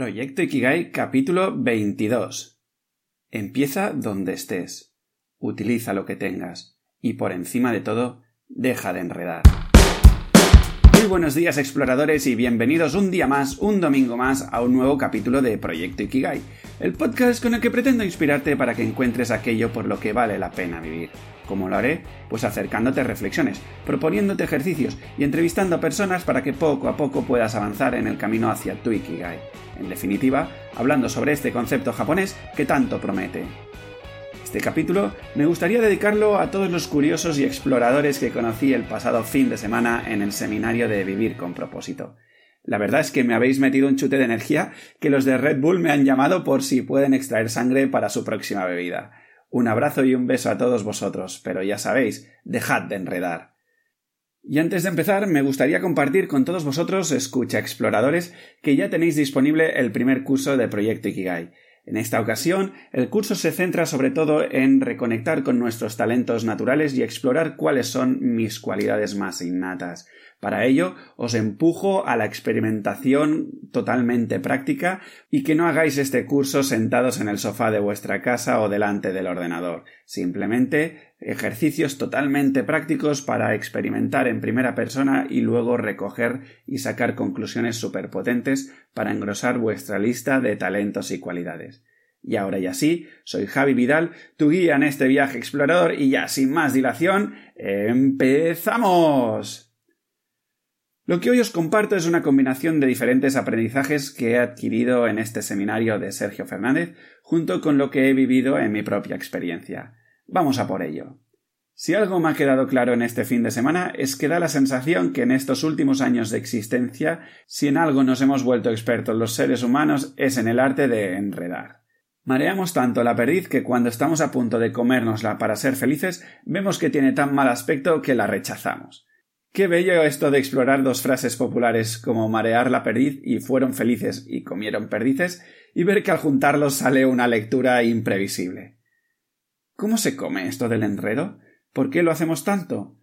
Proyecto Ikigai capítulo 22. Empieza donde estés. Utiliza lo que tengas. Y por encima de todo, deja de enredar. Muy buenos días exploradores y bienvenidos un día más, un domingo más, a un nuevo capítulo de Proyecto Ikigai, el podcast con el que pretendo inspirarte para que encuentres aquello por lo que vale la pena vivir. ¿Cómo lo haré? Pues acercándote reflexiones, proponiéndote ejercicios y entrevistando a personas para que poco a poco puedas avanzar en el camino hacia tu Ikigai. En definitiva, hablando sobre este concepto japonés que tanto promete. Este capítulo me gustaría dedicarlo a todos los curiosos y exploradores que conocí el pasado fin de semana en el seminario de Vivir con propósito. La verdad es que me habéis metido un chute de energía que los de Red Bull me han llamado por si pueden extraer sangre para su próxima bebida. Un abrazo y un beso a todos vosotros, pero ya sabéis, dejad de enredar. Y antes de empezar, me gustaría compartir con todos vosotros, escucha exploradores, que ya tenéis disponible el primer curso de Proyecto Ikigai. En esta ocasión, el curso se centra sobre todo en reconectar con nuestros talentos naturales y explorar cuáles son mis cualidades más innatas. Para ello, os empujo a la experimentación totalmente práctica y que no hagáis este curso sentados en el sofá de vuestra casa o delante del ordenador. Simplemente ejercicios totalmente prácticos para experimentar en primera persona y luego recoger y sacar conclusiones superpotentes para engrosar vuestra lista de talentos y cualidades. Y ahora y así, soy Javi Vidal, tu guía en este viaje explorador y ya sin más dilación, empezamos. Lo que hoy os comparto es una combinación de diferentes aprendizajes que he adquirido en este seminario de Sergio Fernández, junto con lo que he vivido en mi propia experiencia. Vamos a por ello. Si algo me ha quedado claro en este fin de semana es que da la sensación que en estos últimos años de existencia, si en algo nos hemos vuelto expertos los seres humanos, es en el arte de enredar. Mareamos tanto la perdiz que cuando estamos a punto de comérnosla para ser felices, vemos que tiene tan mal aspecto que la rechazamos. Qué bello esto de explorar dos frases populares como marear la perdiz y fueron felices y comieron perdices y ver que al juntarlos sale una lectura imprevisible. ¿Cómo se come esto del enredo? ¿Por qué lo hacemos tanto?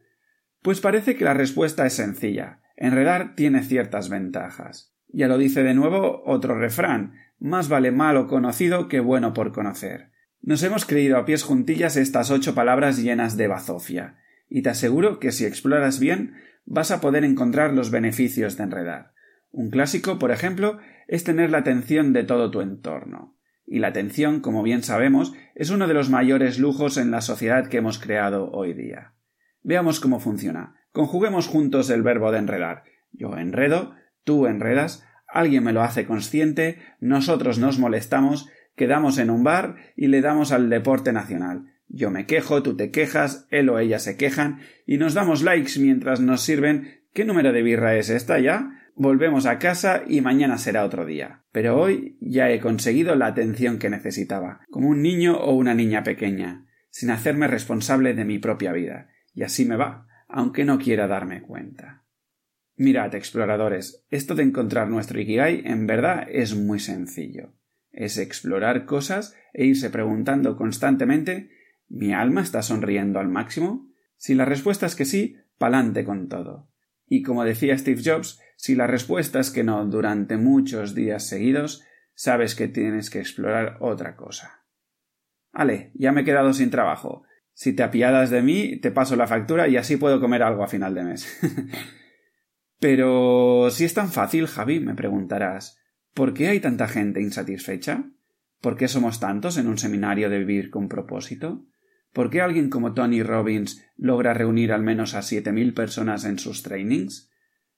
Pues parece que la respuesta es sencilla. Enredar tiene ciertas ventajas. Ya lo dice de nuevo otro refrán más vale malo conocido que bueno por conocer. Nos hemos creído a pies juntillas estas ocho palabras llenas de bazofia y te aseguro que si exploras bien vas a poder encontrar los beneficios de enredar. Un clásico, por ejemplo, es tener la atención de todo tu entorno. Y la atención, como bien sabemos, es uno de los mayores lujos en la sociedad que hemos creado hoy día. Veamos cómo funciona. Conjuguemos juntos el verbo de enredar. Yo enredo, tú enredas, alguien me lo hace consciente, nosotros nos molestamos, quedamos en un bar y le damos al deporte nacional. Yo me quejo, tú te quejas, él o ella se quejan y nos damos likes mientras nos sirven ¿Qué número de birra es esta ya? Volvemos a casa y mañana será otro día. Pero hoy ya he conseguido la atención que necesitaba, como un niño o una niña pequeña, sin hacerme responsable de mi propia vida. Y así me va, aunque no quiera darme cuenta. Mirad, exploradores, esto de encontrar nuestro Ikigai en verdad es muy sencillo. Es explorar cosas e irse preguntando constantemente ¿Mi alma está sonriendo al máximo? Si la respuesta es que sí, pa'lante con todo. Y como decía Steve Jobs, si la respuesta es que no durante muchos días seguidos, sabes que tienes que explorar otra cosa. Ale, ya me he quedado sin trabajo. Si te apiadas de mí, te paso la factura y así puedo comer algo a final de mes. Pero si es tan fácil, Javi, me preguntarás, ¿por qué hay tanta gente insatisfecha? ¿Por qué somos tantos en un seminario de vivir con propósito? ¿Por qué alguien como Tony Robbins logra reunir al menos a siete mil personas en sus trainings?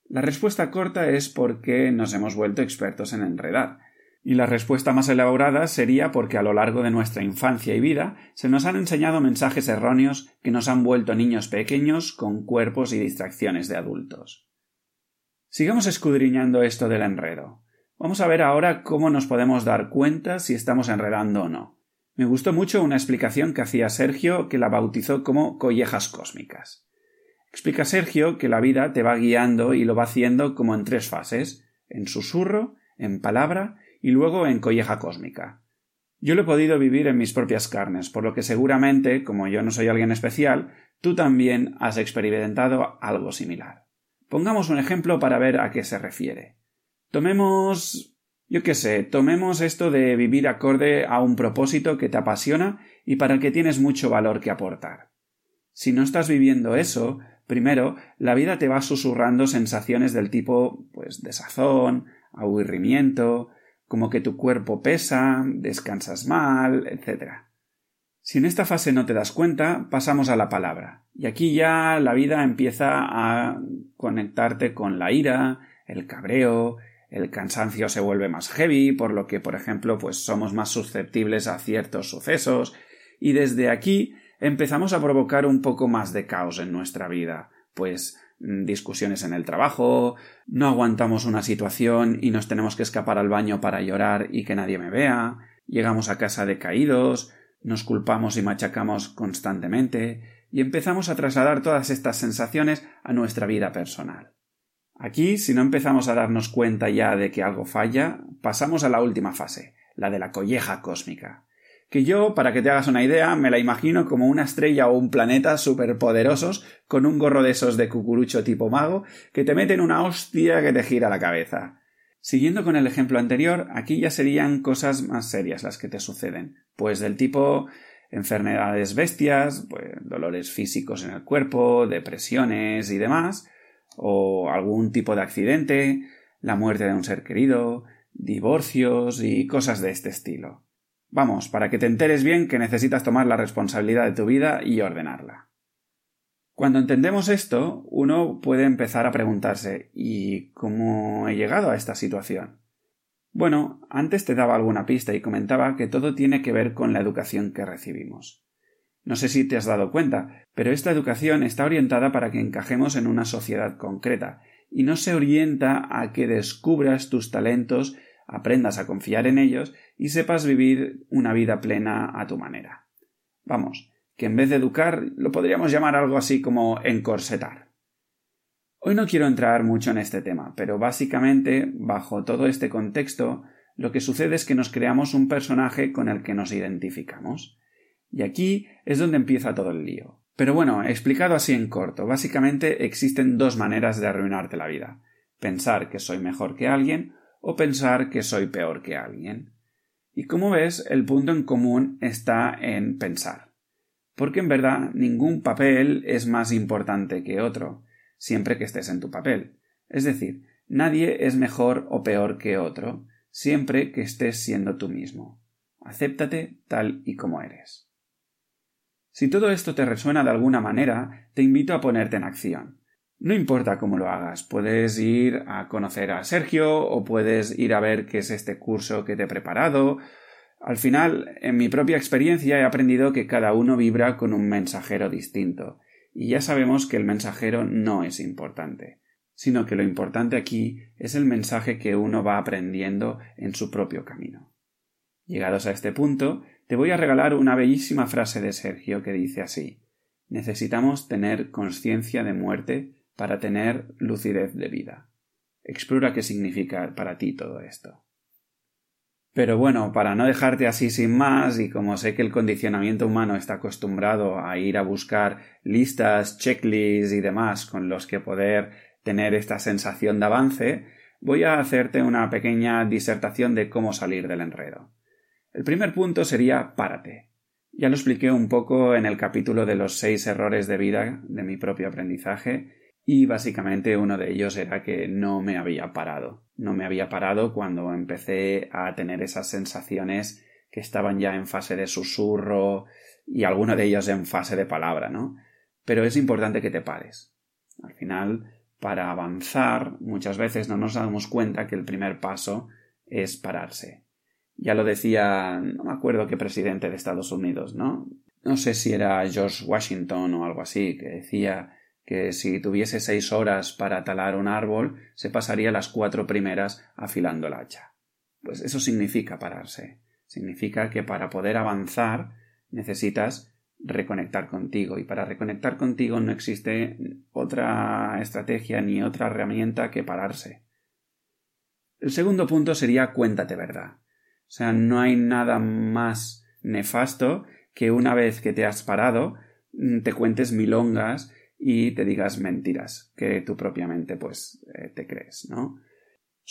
La respuesta corta es porque nos hemos vuelto expertos en enredar. Y la respuesta más elaborada sería porque a lo largo de nuestra infancia y vida se nos han enseñado mensajes erróneos que nos han vuelto niños pequeños con cuerpos y distracciones de adultos. Sigamos escudriñando esto del enredo. Vamos a ver ahora cómo nos podemos dar cuenta si estamos enredando o no. Me gustó mucho una explicación que hacía Sergio que la bautizó como collejas cósmicas. Explica Sergio que la vida te va guiando y lo va haciendo como en tres fases en susurro, en palabra y luego en colleja cósmica. Yo lo he podido vivir en mis propias carnes, por lo que seguramente, como yo no soy alguien especial, tú también has experimentado algo similar. Pongamos un ejemplo para ver a qué se refiere. Tomemos Yo qué sé, tomemos esto de vivir acorde a un propósito que te apasiona y para el que tienes mucho valor que aportar. Si no estás viviendo eso, primero, la vida te va susurrando sensaciones del tipo, pues, desazón, aburrimiento, como que tu cuerpo pesa, descansas mal, etc. Si en esta fase no te das cuenta, pasamos a la palabra. Y aquí ya la vida empieza a conectarte con la ira, el cabreo, el cansancio se vuelve más heavy, por lo que, por ejemplo, pues somos más susceptibles a ciertos sucesos, y desde aquí empezamos a provocar un poco más de caos en nuestra vida, pues mm, discusiones en el trabajo, no aguantamos una situación y nos tenemos que escapar al baño para llorar y que nadie me vea, llegamos a casa decaídos, nos culpamos y machacamos constantemente, y empezamos a trasladar todas estas sensaciones a nuestra vida personal. Aquí, si no empezamos a darnos cuenta ya de que algo falla, pasamos a la última fase, la de la colleja cósmica. Que yo, para que te hagas una idea, me la imagino como una estrella o un planeta superpoderosos con un gorro de esos de cucurucho tipo mago que te meten una hostia que te gira la cabeza. Siguiendo con el ejemplo anterior, aquí ya serían cosas más serias las que te suceden, pues del tipo enfermedades bestias, pues dolores físicos en el cuerpo, depresiones y demás, o algún tipo de accidente, la muerte de un ser querido, divorcios y cosas de este estilo. Vamos, para que te enteres bien que necesitas tomar la responsabilidad de tu vida y ordenarla. Cuando entendemos esto, uno puede empezar a preguntarse ¿y cómo he llegado a esta situación? Bueno, antes te daba alguna pista y comentaba que todo tiene que ver con la educación que recibimos. No sé si te has dado cuenta, pero esta educación está orientada para que encajemos en una sociedad concreta, y no se orienta a que descubras tus talentos, aprendas a confiar en ellos y sepas vivir una vida plena a tu manera. Vamos, que en vez de educar lo podríamos llamar algo así como encorsetar. Hoy no quiero entrar mucho en este tema, pero básicamente, bajo todo este contexto, lo que sucede es que nos creamos un personaje con el que nos identificamos. Y aquí es donde empieza todo el lío. Pero bueno, explicado así en corto, básicamente existen dos maneras de arruinarte la vida. Pensar que soy mejor que alguien o pensar que soy peor que alguien. Y como ves, el punto en común está en pensar porque en verdad ningún papel es más importante que otro, siempre que estés en tu papel. Es decir, nadie es mejor o peor que otro, siempre que estés siendo tú mismo. Acéptate tal y como eres. Si todo esto te resuena de alguna manera, te invito a ponerte en acción. No importa cómo lo hagas, puedes ir a conocer a Sergio o puedes ir a ver qué es este curso que te he preparado al final, en mi propia experiencia he aprendido que cada uno vibra con un mensajero distinto, y ya sabemos que el mensajero no es importante, sino que lo importante aquí es el mensaje que uno va aprendiendo en su propio camino. Llegados a este punto, te voy a regalar una bellísima frase de Sergio que dice así Necesitamos tener conciencia de muerte para tener lucidez de vida. Explora qué significa para ti todo esto. Pero bueno, para no dejarte así sin más, y como sé que el condicionamiento humano está acostumbrado a ir a buscar listas, checklists y demás con los que poder tener esta sensación de avance, voy a hacerte una pequeña disertación de cómo salir del enredo. El primer punto sería párate. Ya lo expliqué un poco en el capítulo de los seis errores de vida de mi propio aprendizaje y básicamente uno de ellos era que no me había parado. No me había parado cuando empecé a tener esas sensaciones que estaban ya en fase de susurro y alguno de ellos en fase de palabra, ¿no? Pero es importante que te pares. Al final, para avanzar, muchas veces no nos damos cuenta que el primer paso es pararse. Ya lo decía, no me acuerdo qué presidente de Estados Unidos, ¿no? No sé si era George Washington o algo así, que decía que si tuviese seis horas para talar un árbol, se pasaría las cuatro primeras afilando el hacha. Pues eso significa pararse. Significa que para poder avanzar necesitas reconectar contigo y para reconectar contigo no existe otra estrategia ni otra herramienta que pararse. El segundo punto sería cuéntate verdad. O sea, no hay nada más nefasto que una vez que te has parado te cuentes milongas y te digas mentiras que tú propiamente pues eh, te crees, ¿no?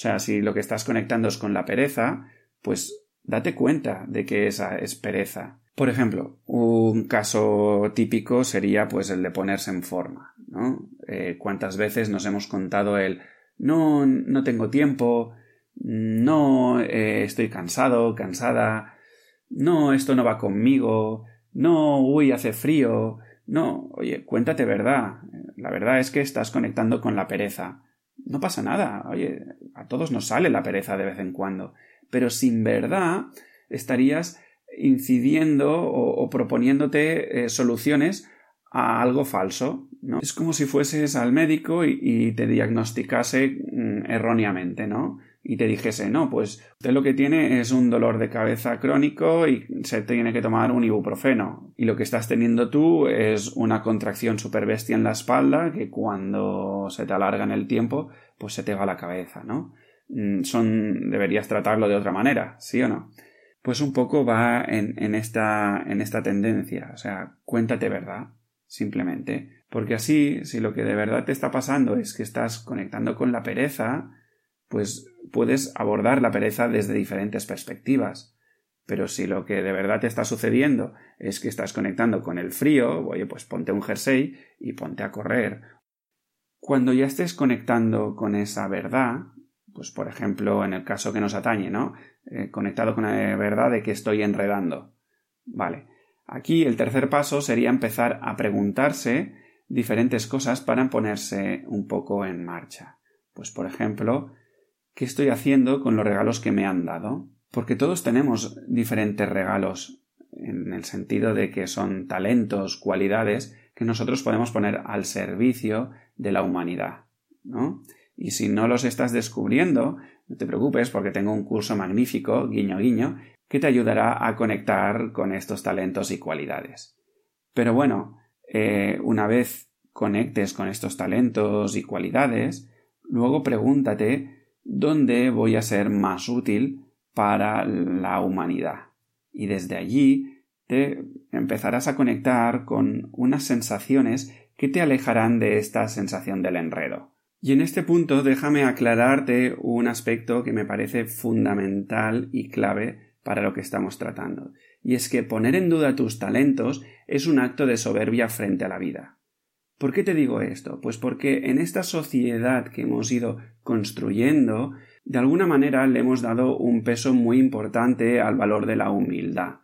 sea, si lo que estás conectando es con la pereza, pues date cuenta de que esa es pereza. Por ejemplo, un caso típico sería pues el de ponerse en forma, ¿no? Eh, ¿Cuántas veces nos hemos contado el no, no tengo tiempo, no, eh, estoy cansado, cansada, no, esto no va conmigo, no, uy, hace frío, no, oye, cuéntate verdad. La verdad es que estás conectando con la pereza. No pasa nada, oye, a todos nos sale la pereza de vez en cuando, pero sin verdad estarías incidiendo o, proponiéndote eh, soluciones a algo falso, ¿no? Es como si fueses al médico y, te diagnosticase mm, erróneamente, ¿no? Y te dijese, no, pues usted lo que tiene es un dolor de cabeza crónico y se tiene que tomar un ibuprofeno. Y lo que estás teniendo tú es una contracción super bestia en la espalda que cuando se te alarga en el tiempo, pues se te va la cabeza, ¿no? Mm, son, deberías tratarlo de otra manera, ¿sí o no? Pues un poco va en, en, esta, en esta tendencia, o sea, cuéntate verdad, simplemente. Porque así, si lo que de verdad te está pasando es que estás conectando con la pereza, pues puedes abordar la pereza desde diferentes perspectivas. Pero si lo que de verdad te está sucediendo es que estás conectando con el frío, oye, pues ponte un jersey y ponte a correr. Cuando ya estés conectando con esa verdad, pues por ejemplo, en el caso que nos atañe, ¿no? Eh, conectado con la verdad de que estoy enredando. Vale. Aquí el tercer paso sería empezar a preguntarse diferentes cosas para ponerse un poco en marcha. Pues por ejemplo, ¿qué estoy haciendo con los regalos que me han dado? Porque todos tenemos diferentes regalos en el sentido de que son talentos, cualidades que nosotros podemos poner al servicio de la humanidad, ¿no? Y si no los estás descubriendo, no te preocupes porque tengo un curso magnífico, guiño guiño, que te ayudará a conectar con estos talentos y cualidades. Pero bueno, eh, una vez conectes con estos talentos y cualidades, luego pregúntate dónde voy a ser más útil para la humanidad. Y desde allí te empezarás a conectar con unas sensaciones que te alejarán de esta sensación del enredo. Y en este punto déjame aclararte un aspecto que me parece fundamental y clave para lo que estamos tratando, y es que poner en duda tus talentos es un acto de soberbia frente a la vida. ¿Por qué te digo esto? Pues porque en esta sociedad que hemos ido construyendo, de alguna manera le hemos dado un peso muy importante al valor de la humildad.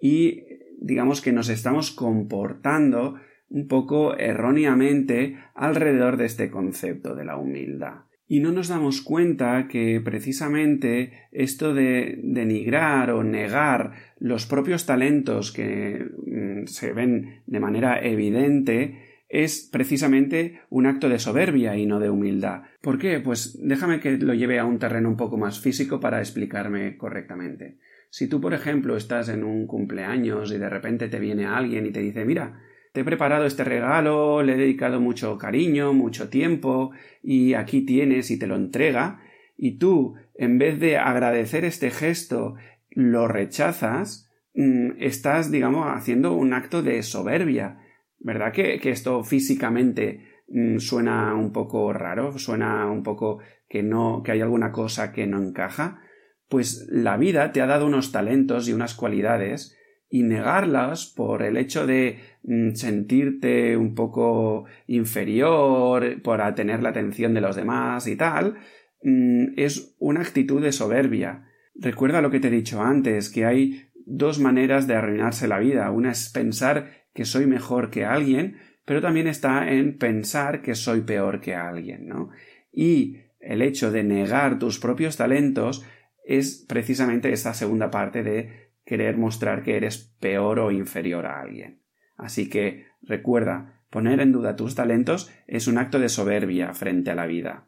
Y digamos que nos estamos comportando un poco erróneamente alrededor de este concepto de la humildad. Y no nos damos cuenta que precisamente esto de denigrar o negar los propios talentos que mm, se ven de manera evidente es precisamente un acto de soberbia y no de humildad. ¿Por qué? Pues déjame que lo lleve a un terreno un poco más físico para explicarme correctamente. Si tú, por ejemplo, estás en un cumpleaños y de repente te viene alguien y te dice mira, te he preparado este regalo, le he dedicado mucho cariño, mucho tiempo, y aquí tienes y te lo entrega, y tú, en vez de agradecer este gesto, lo rechazas, mm, estás, digamos, haciendo un acto de soberbia. ¿Verdad que, que esto físicamente mm, suena un poco raro? ¿Suena un poco que no, que hay alguna cosa que no encaja? Pues la vida te ha dado unos talentos y unas cualidades y negarlas por el hecho de mm, sentirte un poco inferior por tener la atención de los demás y tal, mm, es una actitud de soberbia. Recuerda lo que te he dicho antes, que hay dos maneras de arruinarse la vida. Una es pensar que soy mejor que alguien, pero también está en pensar que soy peor que alguien, ¿no? Y el hecho de negar tus propios talentos es precisamente esa segunda parte de querer mostrar que eres peor o inferior a alguien. Así que recuerda, poner en duda tus talentos es un acto de soberbia frente a la vida.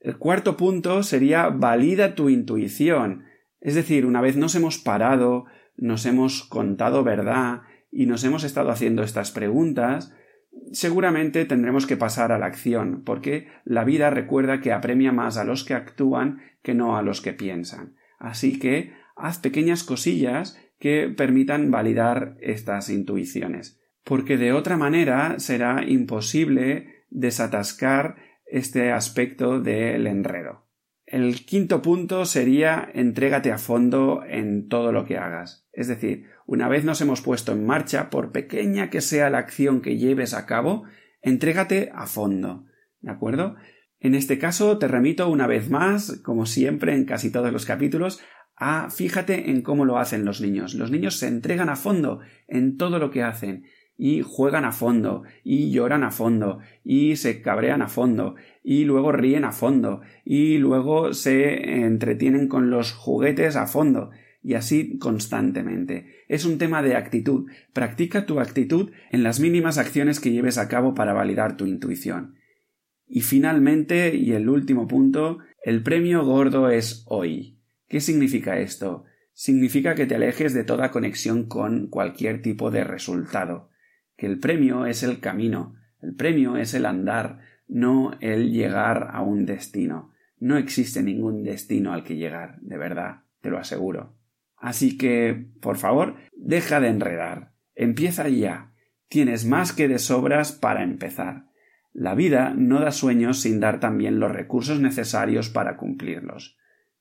El cuarto punto sería valida tu intuición. Es decir, una vez nos hemos parado, nos hemos contado verdad y nos hemos estado haciendo estas preguntas, seguramente tendremos que pasar a la acción, porque la vida recuerda que apremia más a los que actúan que no a los que piensan. Así que haz pequeñas cosillas que permitan validar estas intuiciones, porque de otra manera será imposible desatascar este aspecto del enredo. El quinto punto sería entrégate a fondo en todo lo que hagas. Es decir, una vez nos hemos puesto en marcha, por pequeña que sea la acción que lleves a cabo, entrégate a fondo. ¿De acuerdo? En este caso te remito una vez más, como siempre en casi todos los capítulos, a fíjate en cómo lo hacen los niños. Los niños se entregan a fondo en todo lo que hacen y juegan a fondo, y lloran a fondo, y se cabrean a fondo, y luego ríen a fondo, y luego se entretienen con los juguetes a fondo, y así constantemente. Es un tema de actitud. Practica tu actitud en las mínimas acciones que lleves a cabo para validar tu intuición. Y finalmente, y el último punto, el premio gordo es hoy. ¿Qué significa esto? Significa que te alejes de toda conexión con cualquier tipo de resultado que el premio es el camino, el premio es el andar, no el llegar a un destino. No existe ningún destino al que llegar, de verdad, te lo aseguro. Así que, por favor, deja de enredar. Empieza ya. Tienes más que de sobras para empezar. La vida no da sueños sin dar también los recursos necesarios para cumplirlos.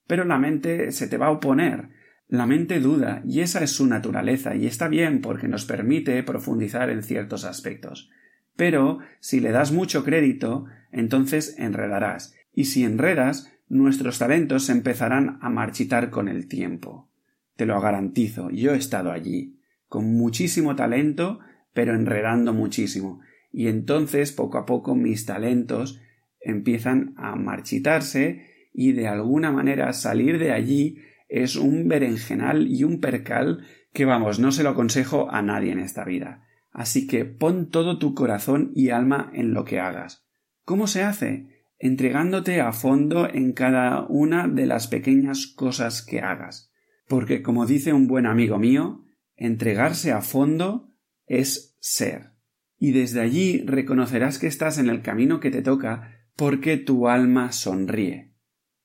Pero la mente se te va a oponer, la mente duda, y esa es su naturaleza, y está bien porque nos permite profundizar en ciertos aspectos. Pero si le das mucho crédito, entonces enredarás, y si enredas, nuestros talentos se empezarán a marchitar con el tiempo. Te lo garantizo, yo he estado allí, con muchísimo talento, pero enredando muchísimo, y entonces poco a poco mis talentos empiezan a marchitarse y de alguna manera salir de allí es un berenjenal y un percal que vamos, no se lo aconsejo a nadie en esta vida. Así que pon todo tu corazón y alma en lo que hagas. ¿Cómo se hace? Entregándote a fondo en cada una de las pequeñas cosas que hagas. Porque, como dice un buen amigo mío, entregarse a fondo es ser. Y desde allí reconocerás que estás en el camino que te toca porque tu alma sonríe,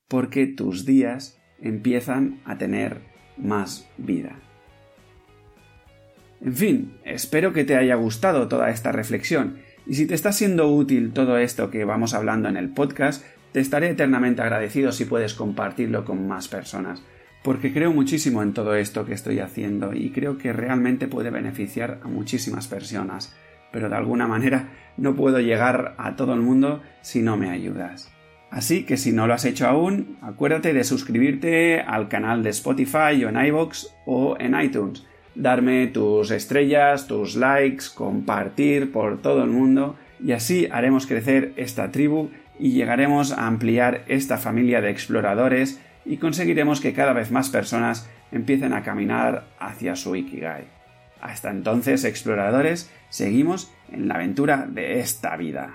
porque tus días empiezan a tener más vida. En fin, espero que te haya gustado toda esta reflexión y si te está siendo útil todo esto que vamos hablando en el podcast, te estaré eternamente agradecido si puedes compartirlo con más personas, porque creo muchísimo en todo esto que estoy haciendo y creo que realmente puede beneficiar a muchísimas personas, pero de alguna manera no puedo llegar a todo el mundo si no me ayudas. Así que si no lo has hecho aún, acuérdate de suscribirte al canal de Spotify o en iVoox o en iTunes, darme tus estrellas, tus likes, compartir por todo el mundo y así haremos crecer esta tribu y llegaremos a ampliar esta familia de exploradores y conseguiremos que cada vez más personas empiecen a caminar hacia su Ikigai. Hasta entonces, exploradores, seguimos en la aventura de esta vida.